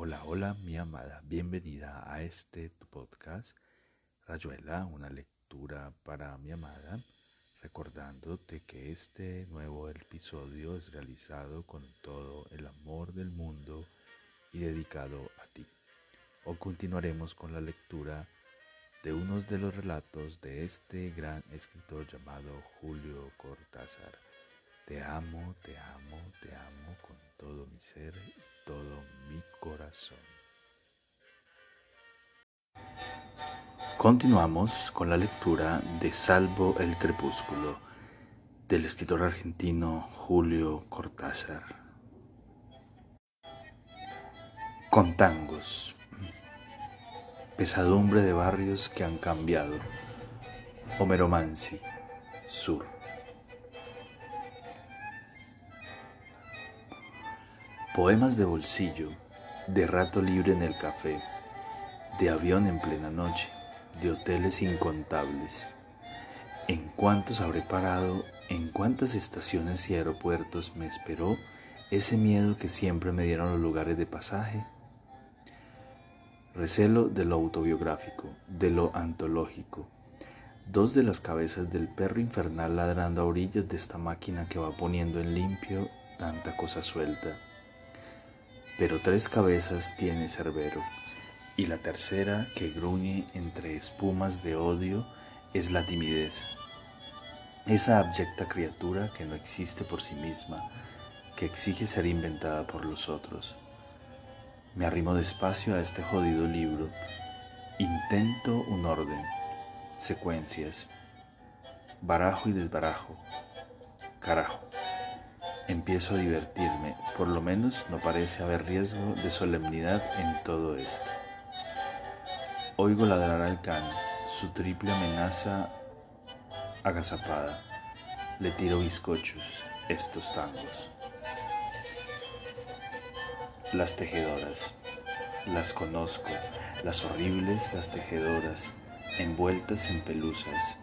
Hola, hola, mi amada. Bienvenida a este tu podcast, Rayuela, una lectura para mi amada. Recordándote que este nuevo episodio es realizado con todo el amor del mundo y dedicado a ti. Hoy continuaremos con la lectura de unos de los relatos de este gran escritor llamado Julio Cortázar. Te amo, te amo, te amo con todo mi ser todo mi corazón. Continuamos con la lectura de Salvo el Crepúsculo del escritor argentino Julio Cortázar. Con tangos. Pesadumbre de barrios que han cambiado. Homero Mansi, Sur. Poemas de bolsillo, de rato libre en el café, de avión en plena noche, de hoteles incontables. ¿En cuántos habré parado? ¿En cuántas estaciones y aeropuertos me esperó ese miedo que siempre me dieron los lugares de pasaje? Recelo de lo autobiográfico, de lo antológico. Dos de las cabezas del perro infernal ladrando a orillas de esta máquina que va poniendo en limpio tanta cosa suelta pero tres cabezas tiene Cerbero, y la tercera que gruñe entre espumas de odio es la timidez, esa abyecta criatura que no existe por sí misma, que exige ser inventada por los otros. Me arrimo despacio a este jodido libro, intento un orden, secuencias, barajo y desbarajo, carajo. Empiezo a divertirme, por lo menos no parece haber riesgo de solemnidad en todo esto. Oigo ladrar al can, su triple amenaza agazapada. Le tiro bizcochos, estos tangos. Las tejedoras. Las conozco, las horribles, las tejedoras, envueltas en pelusas,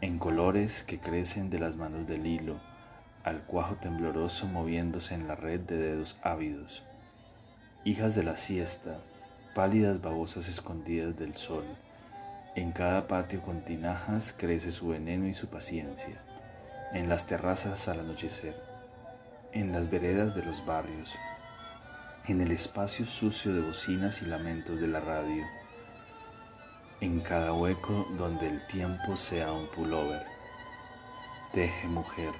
en colores que crecen de las manos del hilo al cuajo tembloroso moviéndose en la red de dedos ávidos. Hijas de la siesta, pálidas babosas escondidas del sol, en cada patio con tinajas crece su veneno y su paciencia, en las terrazas al anochecer, en las veredas de los barrios, en el espacio sucio de bocinas y lamentos de la radio, en cada hueco donde el tiempo sea un pullover. Teje mujer,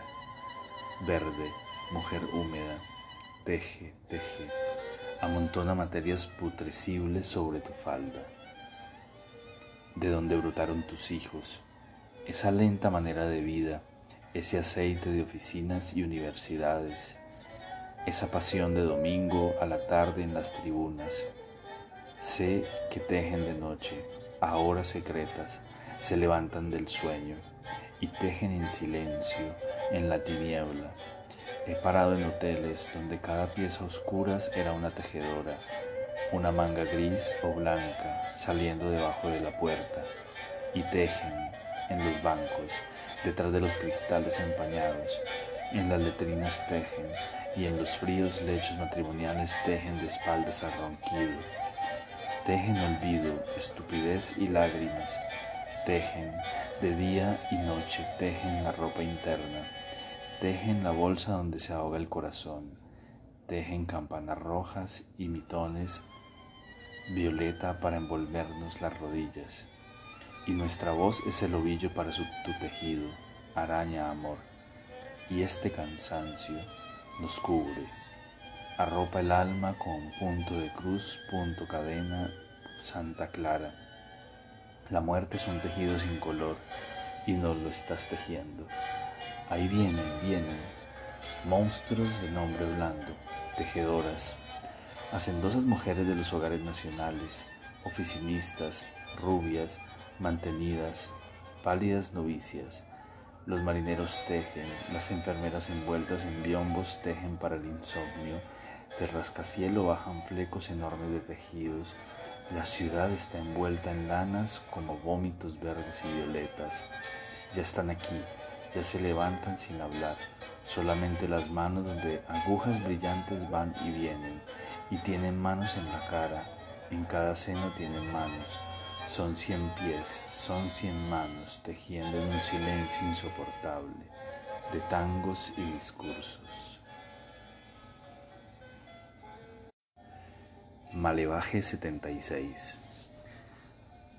verde, mujer húmeda, teje, teje, amontona materias putrecibles sobre tu falda, de donde brotaron tus hijos, esa lenta manera de vida, ese aceite de oficinas y universidades, esa pasión de domingo a la tarde en las tribunas. Sé que tejen de noche, a horas secretas, se levantan del sueño y tejen en silencio, en la tiniebla. He parado en hoteles donde cada pieza oscura era una tejedora, una manga gris o blanca saliendo debajo de la puerta, y tejen en los bancos, detrás de los cristales empañados, en las letrinas tejen, y en los fríos lechos matrimoniales tejen de espaldas al ronquido. Tejen olvido, estupidez y lágrimas, tejen de día y noche, tejen la ropa interna, tejen la bolsa donde se ahoga el corazón, tejen campanas rojas y mitones violeta para envolvernos las rodillas, y nuestra voz es el ovillo para su, tu tejido, araña amor, y este cansancio nos cubre, arropa el alma con punto de cruz, punto cadena, Santa Clara la muerte es un tejido sin color y no lo estás tejiendo. Ahí vienen, vienen, monstruos de nombre blando, tejedoras, hacendosas mujeres de los hogares nacionales, oficinistas, rubias, mantenidas, pálidas novicias. Los marineros tejen, las enfermeras envueltas en biombos tejen para el insomnio, de rascacielo bajan flecos enormes de tejidos, la ciudad está envuelta en lanas como vómitos verdes y violetas. Ya están aquí, ya se levantan sin hablar, solamente las manos donde agujas brillantes van y vienen, y tienen manos en la cara, en cada seno tienen manos, son cien pies, son cien manos, tejiendo en un silencio insoportable de tangos y discursos. Malevaje 76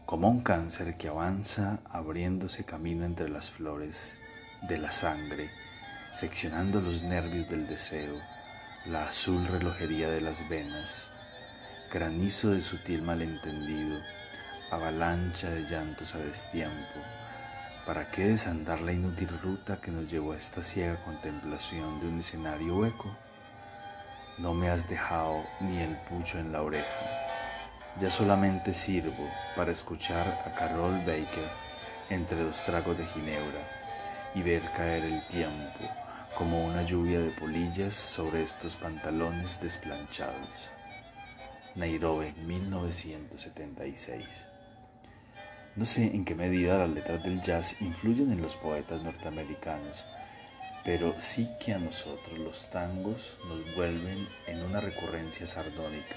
Como un cáncer que avanza abriéndose camino entre las flores de la sangre, seccionando los nervios del deseo, la azul relojería de las venas, granizo de sutil malentendido, avalancha de llantos a destiempo. ¿Para qué desandar la inútil ruta que nos llevó a esta ciega contemplación de un escenario hueco? No me has dejado ni el pucho en la oreja. Ya solamente sirvo para escuchar a Carol Baker entre los tragos de ginebra y ver caer el tiempo como una lluvia de polillas sobre estos pantalones desplanchados. Nairobi, 1976. No sé en qué medida las letras del jazz influyen en los poetas norteamericanos, pero sí que a nosotros los tangos nos vuelven en una recurrencia sardónica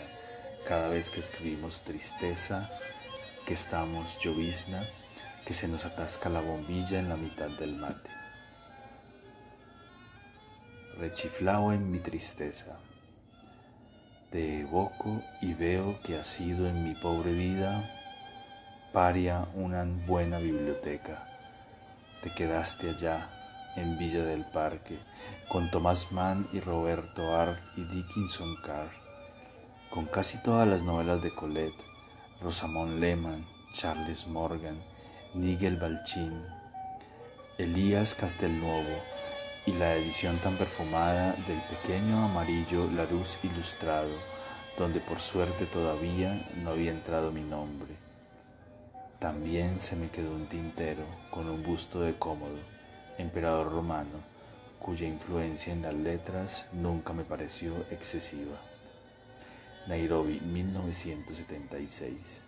cada vez que escribimos tristeza, que estamos llovizna, que se nos atasca la bombilla en la mitad del mate. Rechiflao en mi tristeza, te evoco y veo que ha sido en mi pobre vida paria una buena biblioteca. Te quedaste allá, en Villa del Parque, con Thomas Mann y Roberto Art y Dickinson Carr, con casi todas las novelas de Colette, Rosamond Lehmann, Charles Morgan, Nigel Balchin, Elías Castelnuovo y la edición tan perfumada del pequeño amarillo Larousse ilustrado, donde por suerte todavía no había entrado mi nombre. También se me quedó un tintero con un busto de Cómodo, emperador romano, cuya influencia en las letras nunca me pareció excesiva. Nairobi, 1976.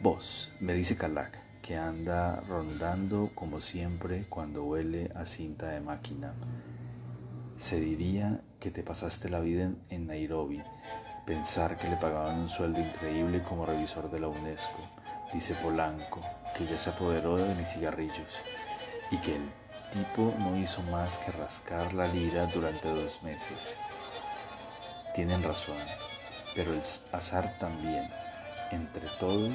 Vos, me dice Kalak, que anda rondando como siempre cuando huele a cinta de máquina. Se diría que te pasaste la vida en Nairobi Pensar que le pagaban un sueldo increíble como revisor de la UNESCO, dice Polanco, que ya se apoderó de mis cigarrillos y que el tipo no hizo más que rascar la lira durante dos meses. Tienen razón, pero el azar también. Entre todos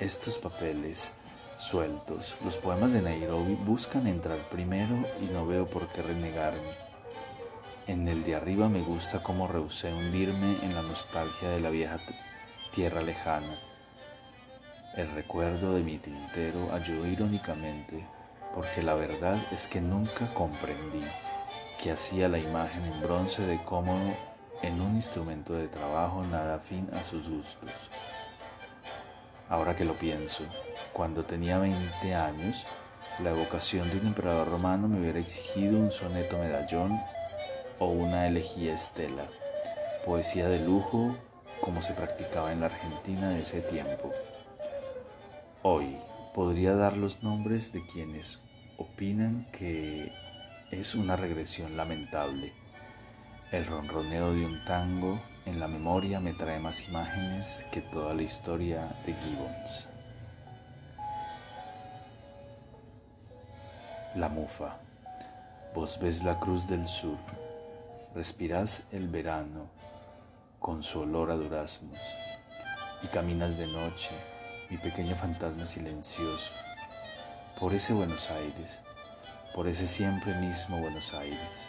estos papeles sueltos, los poemas de Nairobi buscan entrar primero y no veo por qué renegarme. En el de arriba me gusta cómo rehusé hundirme en la nostalgia de la vieja tierra lejana. El recuerdo de mi tintero ayudó irónicamente, porque la verdad es que nunca comprendí que hacía la imagen en bronce de cómodo en un instrumento de trabajo nada afín a sus gustos. Ahora que lo pienso, cuando tenía 20 años, la evocación de un emperador romano me hubiera exigido un soneto medallón o una elegía estela, poesía de lujo como se practicaba en la Argentina de ese tiempo. Hoy podría dar los nombres de quienes opinan que es una regresión lamentable. El ronroneo de un tango en la memoria me trae más imágenes que toda la historia de Gibbons. La mufa. Vos ves la cruz del sur, Respirás el verano con su olor a duraznos y caminas de noche, mi pequeño fantasma silencioso, por ese Buenos Aires, por ese siempre mismo Buenos Aires.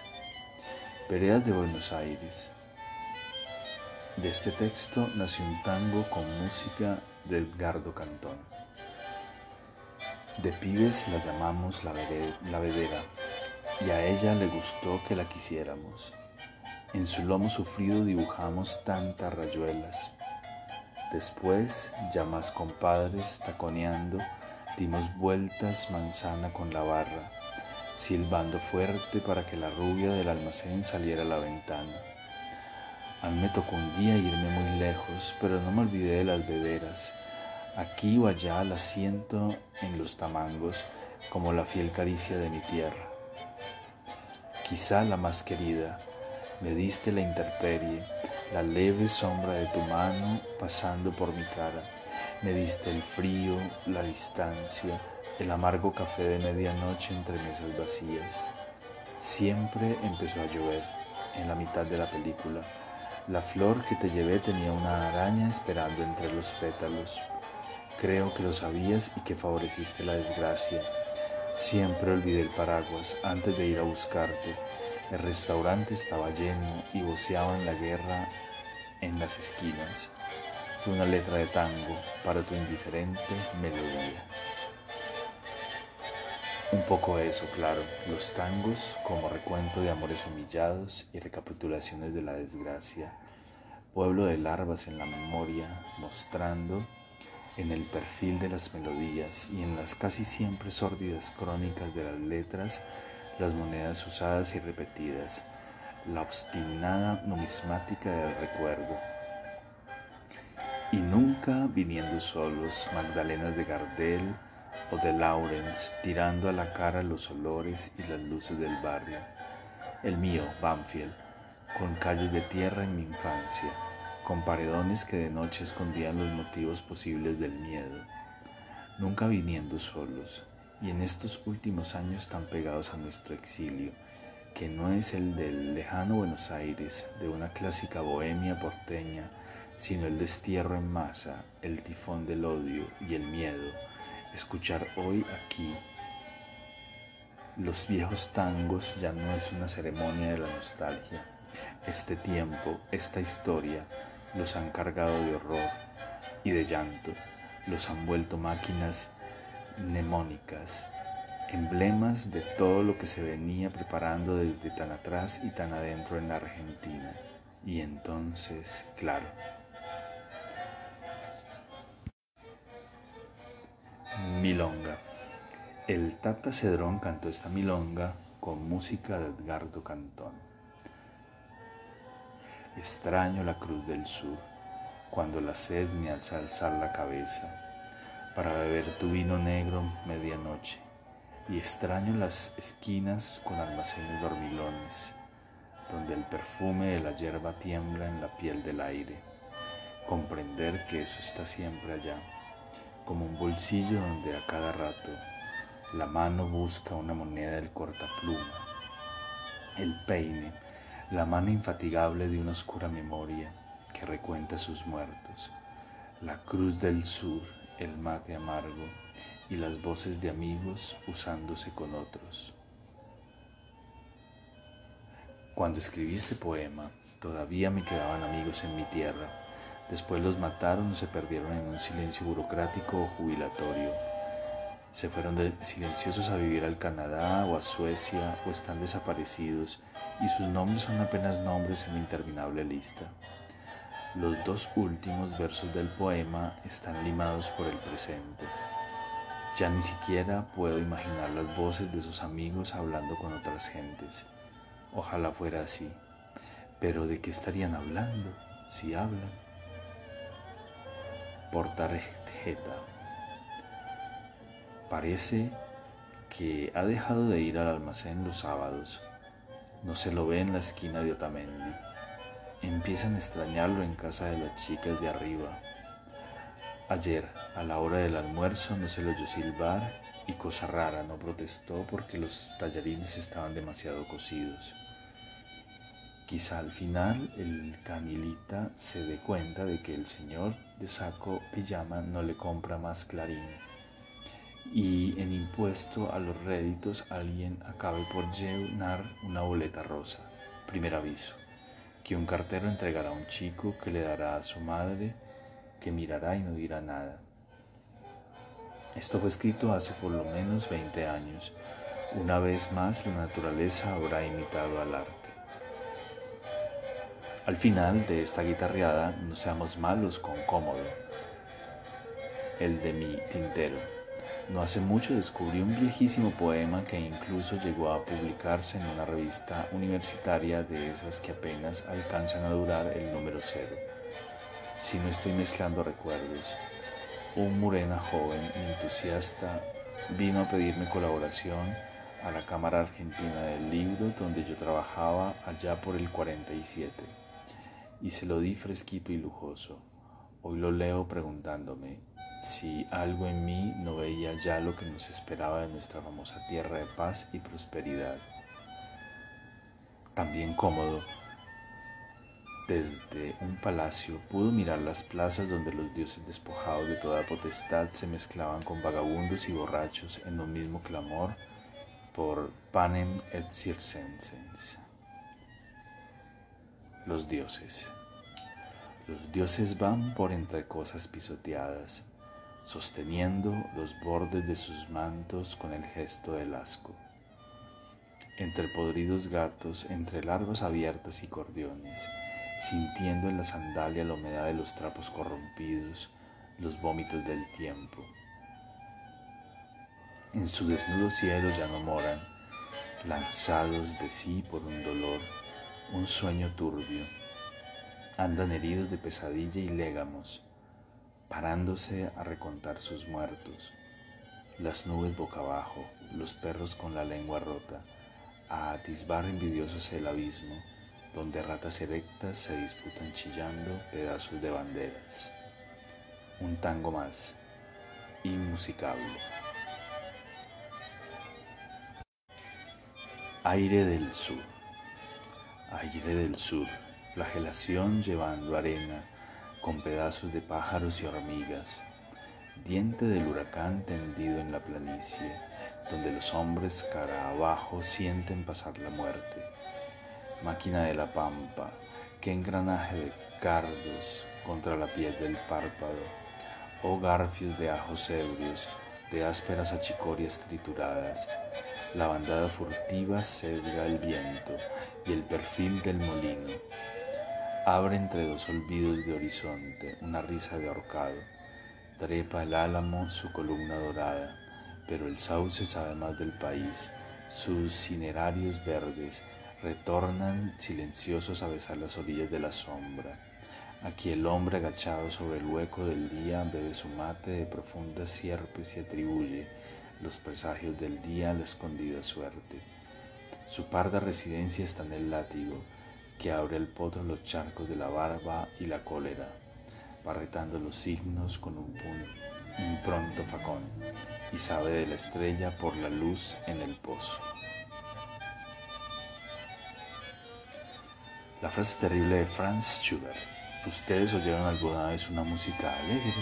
Veredas de Buenos Aires. De este texto nació un tango con música de Edgardo Cantón. De pibes la llamamos la, la vedera y a ella le gustó que la quisiéramos. En su lomo sufrido dibujamos tantas rayuelas. Después, ya más compadres, taconeando, dimos vueltas manzana con la barra, silbando fuerte para que la rubia del almacén saliera a la ventana. A mí me tocó un día irme muy lejos, pero no me olvidé de las vederas. Aquí o allá las siento en los tamangos, como la fiel caricia de mi tierra. Quizá la más querida, me diste la intemperie, la leve sombra de tu mano pasando por mi cara. Me diste el frío, la distancia, el amargo café de medianoche entre mesas vacías. Siempre empezó a llover en la mitad de la película. La flor que te llevé tenía una araña esperando entre los pétalos. Creo que lo sabías y que favoreciste la desgracia. Siempre olvidé el paraguas antes de ir a buscarte. El restaurante estaba lleno y voceaban la guerra en las esquinas. Fue una letra de tango para tu indiferente melodía. Un poco eso, claro, los tangos como recuento de amores humillados y recapitulaciones de la desgracia, pueblo de larvas en la memoria, mostrando en el perfil de las melodías y en las casi siempre sórdidas crónicas de las letras las monedas usadas y repetidas, la obstinada numismática del recuerdo. Y nunca viniendo solos, Magdalenas de Gardel o de Lawrence tirando a la cara los olores y las luces del barrio. El mío, Banfield, con calles de tierra en mi infancia, con paredones que de noche escondían los motivos posibles del miedo. Nunca viniendo solos, y en estos últimos años tan pegados a nuestro exilio, que no es el del lejano Buenos Aires, de una clásica bohemia porteña, sino el destierro en masa, el tifón del odio y el miedo, escuchar hoy aquí los viejos tangos ya no es una ceremonia de la nostalgia. Este tiempo, esta historia, los han cargado de horror y de llanto, los han vuelto máquinas mnemónicas, emblemas de todo lo que se venía preparando desde tan atrás y tan adentro en la Argentina. Y entonces, claro, Milonga. El Tata Cedrón cantó esta milonga con música de Edgardo Cantón. Extraño la cruz del sur, cuando la sed me alza alzar la cabeza para beber tu vino negro medianoche, y extraño las esquinas con almacenes dormilones, donde el perfume de la hierba tiembla en la piel del aire, comprender que eso está siempre allá, como un bolsillo donde a cada rato la mano busca una moneda del cortapluma, el peine, la mano infatigable de una oscura memoria que recuenta sus muertos, la cruz del sur, el mate amargo y las voces de amigos usándose con otros. Cuando escribí este poema, todavía me quedaban amigos en mi tierra. Después los mataron o se perdieron en un silencio burocrático o jubilatorio. Se fueron silenciosos a vivir al Canadá o a Suecia o están desaparecidos y sus nombres son apenas nombres en la interminable lista. Los dos últimos versos del poema están limados por el presente. Ya ni siquiera puedo imaginar las voces de sus amigos hablando con otras gentes. Ojalá fuera así. Pero ¿de qué estarían hablando si hablan? Por tarjeta. Parece que ha dejado de ir al almacén los sábados. No se lo ve en la esquina de Otamendi empiezan a extrañarlo en casa de las chicas de arriba. Ayer, a la hora del almuerzo, no se lo oyó silbar y cosa rara, no protestó porque los tallarines estaban demasiado cocidos. Quizá al final el canilita se dé cuenta de que el señor de saco pijama no le compra más clarín y en impuesto a los réditos alguien acabe por llenar una boleta rosa. Primer aviso que un cartero entregará a un chico que le dará a su madre, que mirará y no dirá nada. Esto fue escrito hace por lo menos 20 años. Una vez más la naturaleza habrá imitado al arte. Al final de esta guitarreada, no seamos malos con cómodo, el de mi tintero. No hace mucho descubrí un viejísimo poema que incluso llegó a publicarse en una revista universitaria de esas que apenas alcanzan a durar el número cero. Si no estoy mezclando recuerdos, un morena joven y entusiasta vino a pedirme colaboración a la Cámara Argentina del Libro, donde yo trabajaba allá por el 47, y se lo di fresquito y lujoso. Hoy lo leo preguntándome si algo en mí no veía ya lo que nos esperaba de nuestra famosa tierra de paz y prosperidad. También cómodo, desde un palacio pudo mirar las plazas donde los dioses despojados de toda potestad se mezclaban con vagabundos y borrachos en un mismo clamor por panem et circensens. Los dioses. Los dioses van por entre cosas pisoteadas, sosteniendo los bordes de sus mantos con el gesto del asco. Entre podridos gatos, entre larvas abiertas y cordiones, sintiendo en la sandalia la humedad de los trapos corrompidos, los vómitos del tiempo. En su desnudo cielo ya no moran, lanzados de sí por un dolor, un sueño turbio. Andan heridos de pesadilla y légamos, parándose a recontar sus muertos. Las nubes boca abajo, los perros con la lengua rota, a atisbar envidiosos el abismo donde ratas erectas se disputan chillando pedazos de banderas. Un tango más, inmusicable. Aire del sur, aire del sur, flagelación llevando arena con pedazos de pájaros y hormigas, diente del huracán tendido en la planicie, donde los hombres cara abajo sienten pasar la muerte máquina de la pampa, qué engranaje de cardos contra la piel del párpado, oh garfios de ajos ebrios, de ásperas achicorias trituradas, la bandada furtiva sesga el viento y el perfil del molino. Abre entre dos olvidos de horizonte una risa de ahorcado, trepa el álamo su columna dorada, pero el sauce sabe más del país, sus cinerarios verdes, retornan silenciosos a besar las orillas de la sombra. Aquí el hombre agachado sobre el hueco del día bebe su mate de profundas sierpes y atribuye los presagios del día a la escondida suerte. Su parda residencia está en el látigo, que abre el potro los charcos de la barba y la cólera, barretando los signos con un, un pronto facón, y sabe de la estrella por la luz en el pozo. La frase terrible de Franz Schubert. ¿Ustedes oyeron alguna vez una música alegre?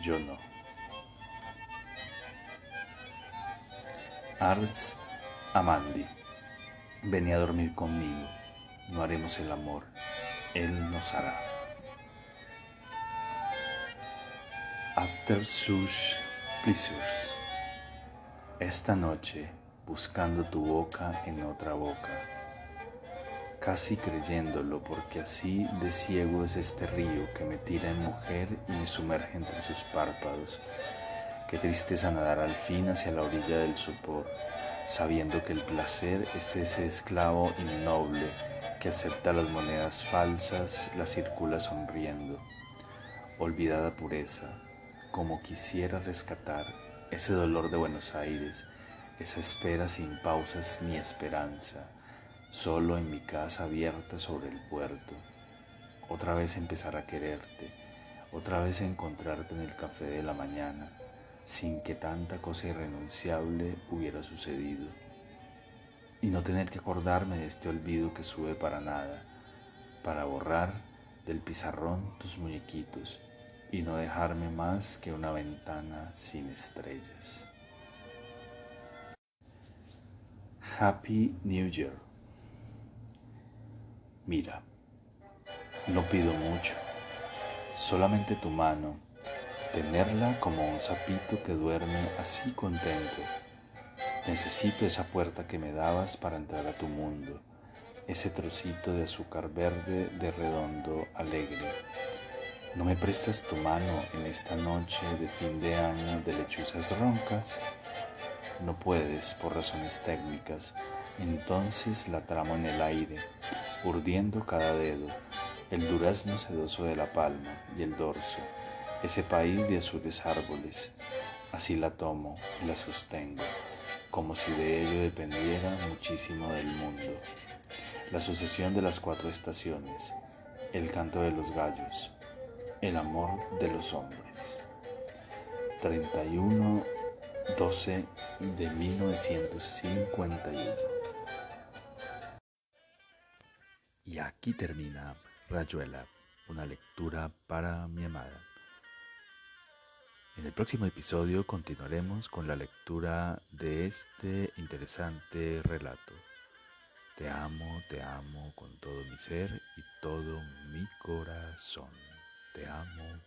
Yo no. Arts Amandi. Venía a dormir conmigo. No haremos el amor. Él nos hará. After such pleasures. Esta noche, buscando tu boca en otra boca casi creyéndolo, porque así de ciego es este río que me tira en mujer y me sumerge entre sus párpados. Qué tristeza nadar al fin hacia la orilla del sopor, sabiendo que el placer es ese esclavo innoble que acepta las monedas falsas, las circula sonriendo. Olvidada pureza, como quisiera rescatar ese dolor de Buenos Aires, esa espera sin pausas ni esperanza solo en mi casa abierta sobre el puerto, otra vez empezar a quererte, otra vez encontrarte en el café de la mañana, sin que tanta cosa irrenunciable hubiera sucedido, y no tener que acordarme de este olvido que sube para nada, para borrar del pizarrón tus muñequitos y no dejarme más que una ventana sin estrellas. Happy New Year. Mira, no pido mucho, solamente tu mano, tenerla como un sapito que duerme así contento. Necesito esa puerta que me dabas para entrar a tu mundo, ese trocito de azúcar verde de redondo alegre. ¿No me prestas tu mano en esta noche de fin de año de lechuzas roncas? No puedes por razones técnicas, entonces la tramo en el aire urdiendo cada dedo, el durazno sedoso de la palma y el dorso, ese país de azules árboles. Así la tomo y la sostengo, como si de ello dependiera muchísimo del mundo. La sucesión de las cuatro estaciones, el canto de los gallos, el amor de los hombres. 31 12 de 1951. Y aquí termina Rayuela, una lectura para mi amada. En el próximo episodio continuaremos con la lectura de este interesante relato. Te amo, te amo con todo mi ser y todo mi corazón. Te amo